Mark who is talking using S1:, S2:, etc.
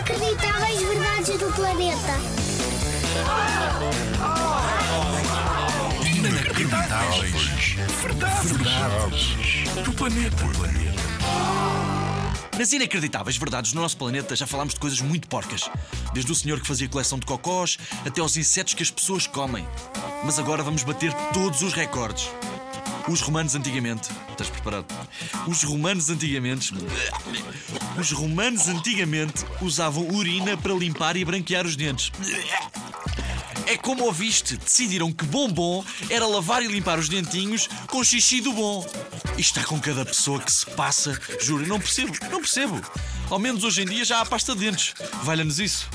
S1: Inacreditáveis verdades do planeta.
S2: Inacreditáveis. Verdades. Verdades. Do planeta.
S3: Nas inacreditáveis verdades do nosso planeta já falámos de coisas muito porcas. Desde o senhor que fazia coleção de cocós até aos insetos que as pessoas comem. Mas agora vamos bater todos os recordes. Os romanos antigamente. Estás preparado? Os romanos antigamente. Os romanos antigamente usavam urina para limpar e branquear os dentes. É como ouviste, decidiram que bombom era lavar e limpar os dentinhos com xixi do bom. Isto está com cada pessoa que se passa, juro, não percebo, não percebo. Ao menos hoje em dia já há pasta de dentes. Valha-nos isso.